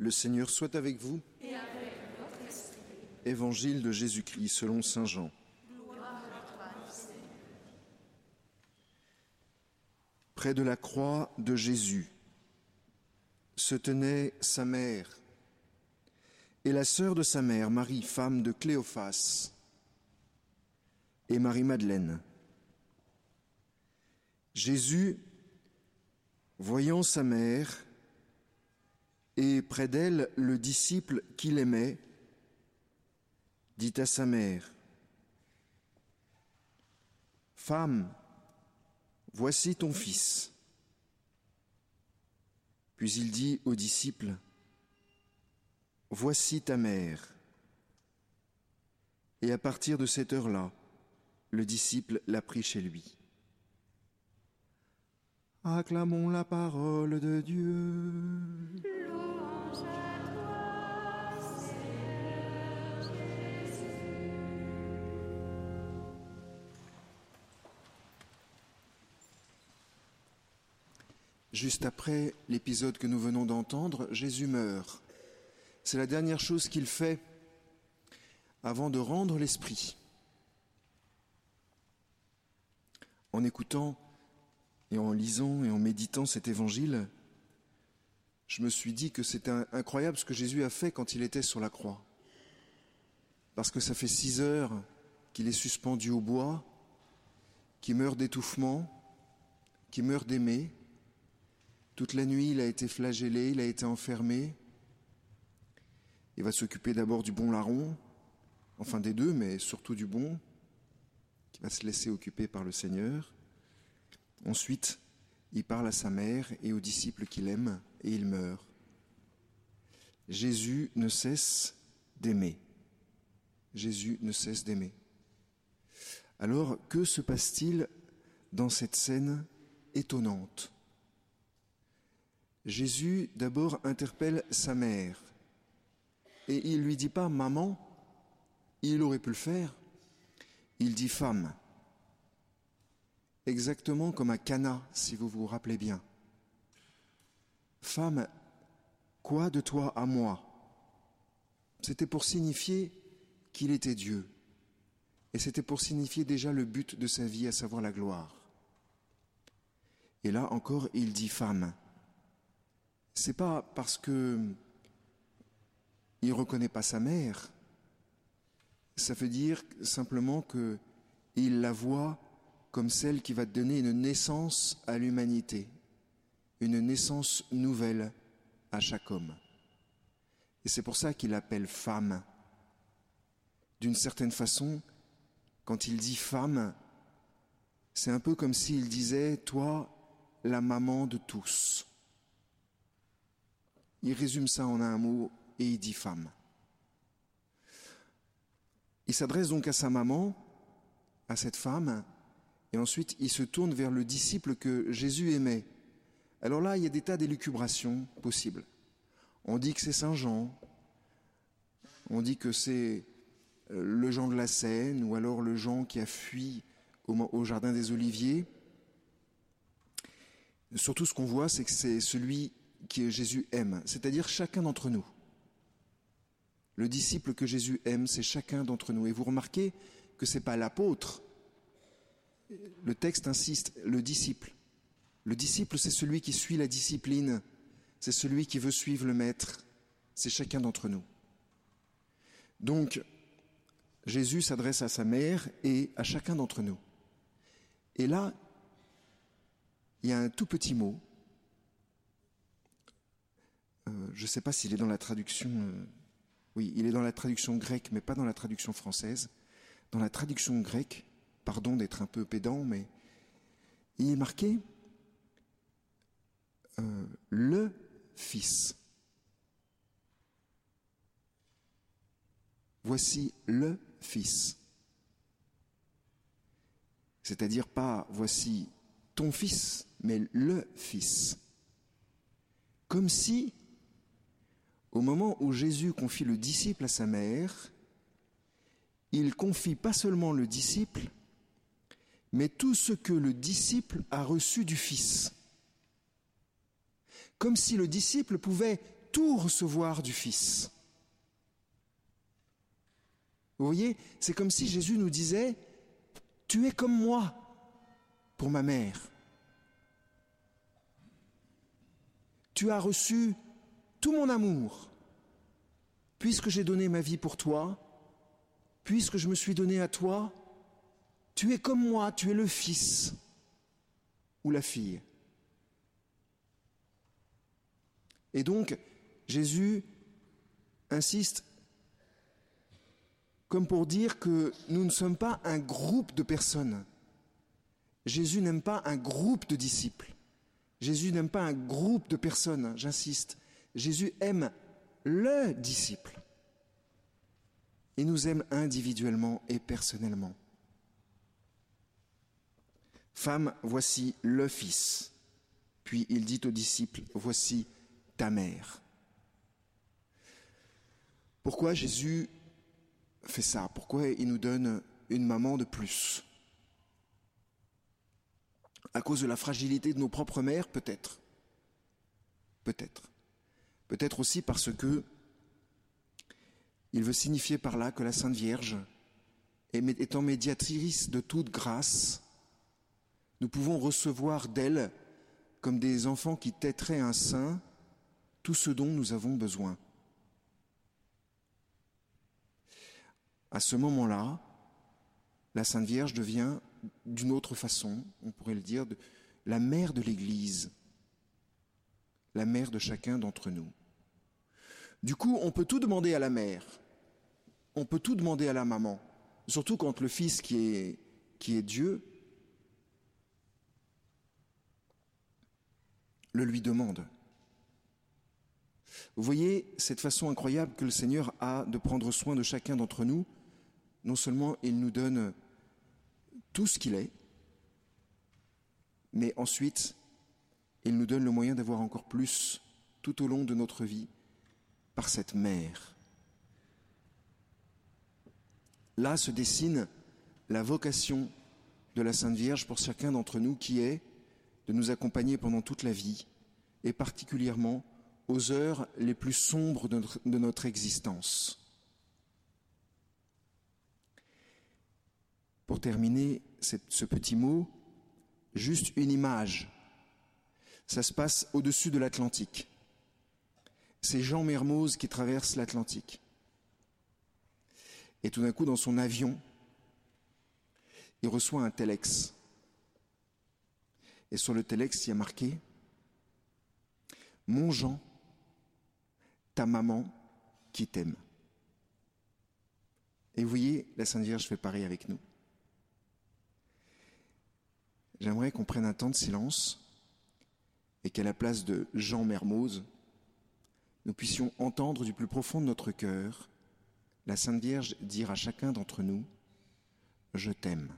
Le Seigneur soit avec vous. Évangile de Jésus-Christ selon Saint Jean. Près de la croix de Jésus se tenait sa mère et la sœur de sa mère, Marie, femme de Cléophas, et Marie-Madeleine. Jésus, voyant sa mère, et près d'elle le disciple qu'il aimait, dit à sa mère, Femme, voici ton fils. Puis il dit au disciple, Voici ta mère. Et à partir de cette heure-là, le disciple l'a pris chez lui. Acclamons la parole de Dieu. Juste après l'épisode que nous venons d'entendre, Jésus meurt. C'est la dernière chose qu'il fait avant de rendre l'esprit. En écoutant et en lisant et en méditant cet évangile, je me suis dit que c'était incroyable ce que Jésus a fait quand il était sur la croix. Parce que ça fait six heures qu'il est suspendu au bois, qu'il meurt d'étouffement, qu'il meurt d'aimer. Toute la nuit, il a été flagellé, il a été enfermé. Il va s'occuper d'abord du bon larron, enfin des deux, mais surtout du bon, qui va se laisser occuper par le Seigneur. Ensuite, il parle à sa mère et aux disciples qu'il aime, et il meurt. Jésus ne cesse d'aimer. Jésus ne cesse d'aimer. Alors, que se passe-t-il dans cette scène étonnante? Jésus d'abord interpelle sa mère et il lui dit pas maman, il aurait pu le faire. Il dit femme. Exactement comme à Cana, si vous vous rappelez bien. Femme, quoi de toi à moi? C'était pour signifier qu'il était Dieu. Et c'était pour signifier déjà le but de sa vie, à savoir la gloire. Et là encore, il dit femme. C'est pas parce que il reconnaît pas sa mère. Ça veut dire simplement que il la voit comme celle qui va donner une naissance à l'humanité, une naissance nouvelle à chaque homme. Et c'est pour ça qu'il appelle femme. D'une certaine façon, quand il dit femme, c'est un peu comme s'il disait, toi, la maman de tous. Il résume ça en un mot et il dit femme. Il s'adresse donc à sa maman, à cette femme, et ensuite il se tourne vers le disciple que Jésus aimait. Alors là, il y a des tas d'élucubrations possibles. On dit que c'est Saint Jean, on dit que c'est euh, le Jean de la Seine, ou alors le Jean qui a fui au, au Jardin des Oliviers. Surtout ce qu'on voit, c'est que c'est celui que Jésus aime, c'est-à-dire chacun d'entre nous. Le disciple que Jésus aime, c'est chacun d'entre nous. Et vous remarquez que ce n'est pas l'apôtre. Le texte insiste, le disciple. Le disciple, c'est celui qui suit la discipline. C'est celui qui veut suivre le maître. C'est chacun d'entre nous. Donc, Jésus s'adresse à sa mère et à chacun d'entre nous. Et là, il y a un tout petit mot. Euh, je ne sais pas s'il est dans la traduction. Euh, oui, il est dans la traduction grecque, mais pas dans la traduction française. Dans la traduction grecque, pardon d'être un peu pédant, mais il est marqué le Fils. Voici le Fils. C'est-à-dire pas voici ton Fils, mais le Fils. Comme si au moment où Jésus confie le disciple à sa mère, il confie pas seulement le disciple, mais tout ce que le disciple a reçu du Fils. Comme si le disciple pouvait tout recevoir du Fils. Vous voyez, c'est comme si Jésus nous disait, tu es comme moi pour ma mère. Tu as reçu tout mon amour, puisque j'ai donné ma vie pour toi, puisque je me suis donné à toi, tu es comme moi, tu es le fils ou la fille. Et donc, Jésus insiste comme pour dire que nous ne sommes pas un groupe de personnes. Jésus n'aime pas un groupe de disciples. Jésus n'aime pas un groupe de personnes, j'insiste. Jésus aime le disciple. Il nous aime individuellement et personnellement. Femme, voici le Fils. Puis il dit aux disciples, voici ta mère. Pourquoi Jésus fait ça? Pourquoi il nous donne une maman de plus? À cause de la fragilité de nos propres mères, peut-être. Peut-être. Peut-être aussi parce que il veut signifier par là que la Sainte Vierge, étant médiatrice de toute grâce, nous pouvons recevoir d'elle, comme des enfants qui têteraient un sein, tout ce dont nous avons besoin. À ce moment-là, la Sainte Vierge devient, d'une autre façon, on pourrait le dire, la mère de l'Église, la mère de chacun d'entre nous. Du coup, on peut tout demander à la mère, on peut tout demander à la maman, surtout quand le Fils qui est, qui est Dieu le lui demande. Vous voyez cette façon incroyable que le Seigneur a de prendre soin de chacun d'entre nous. Non seulement il nous donne tout ce qu'il est, mais ensuite il nous donne le moyen d'avoir encore plus tout au long de notre vie par cette mère. Là se dessine la vocation de la Sainte Vierge pour chacun d'entre nous qui est de nous accompagner pendant toute la vie et particulièrement aux heures les plus sombres de notre, existence. Pour terminer ce petit mot, juste une image. Ça se passe au-dessus de l'Atlantique. C'est Jean Mermoz qui traverse l'Atlantique. Et tout d'un coup, dans son avion, il reçoit un telex. Et sur le telex, il y a marqué Mon Jean, ta maman qui t'aime. Et vous voyez, la Sainte Vierge fait pareil avec nous. J'aimerais qu'on prenne un temps de silence et qu'à la place de Jean Mermoz, nous puissions entendre du plus profond de notre cœur la Sainte Vierge dire à chacun d'entre nous, je t'aime.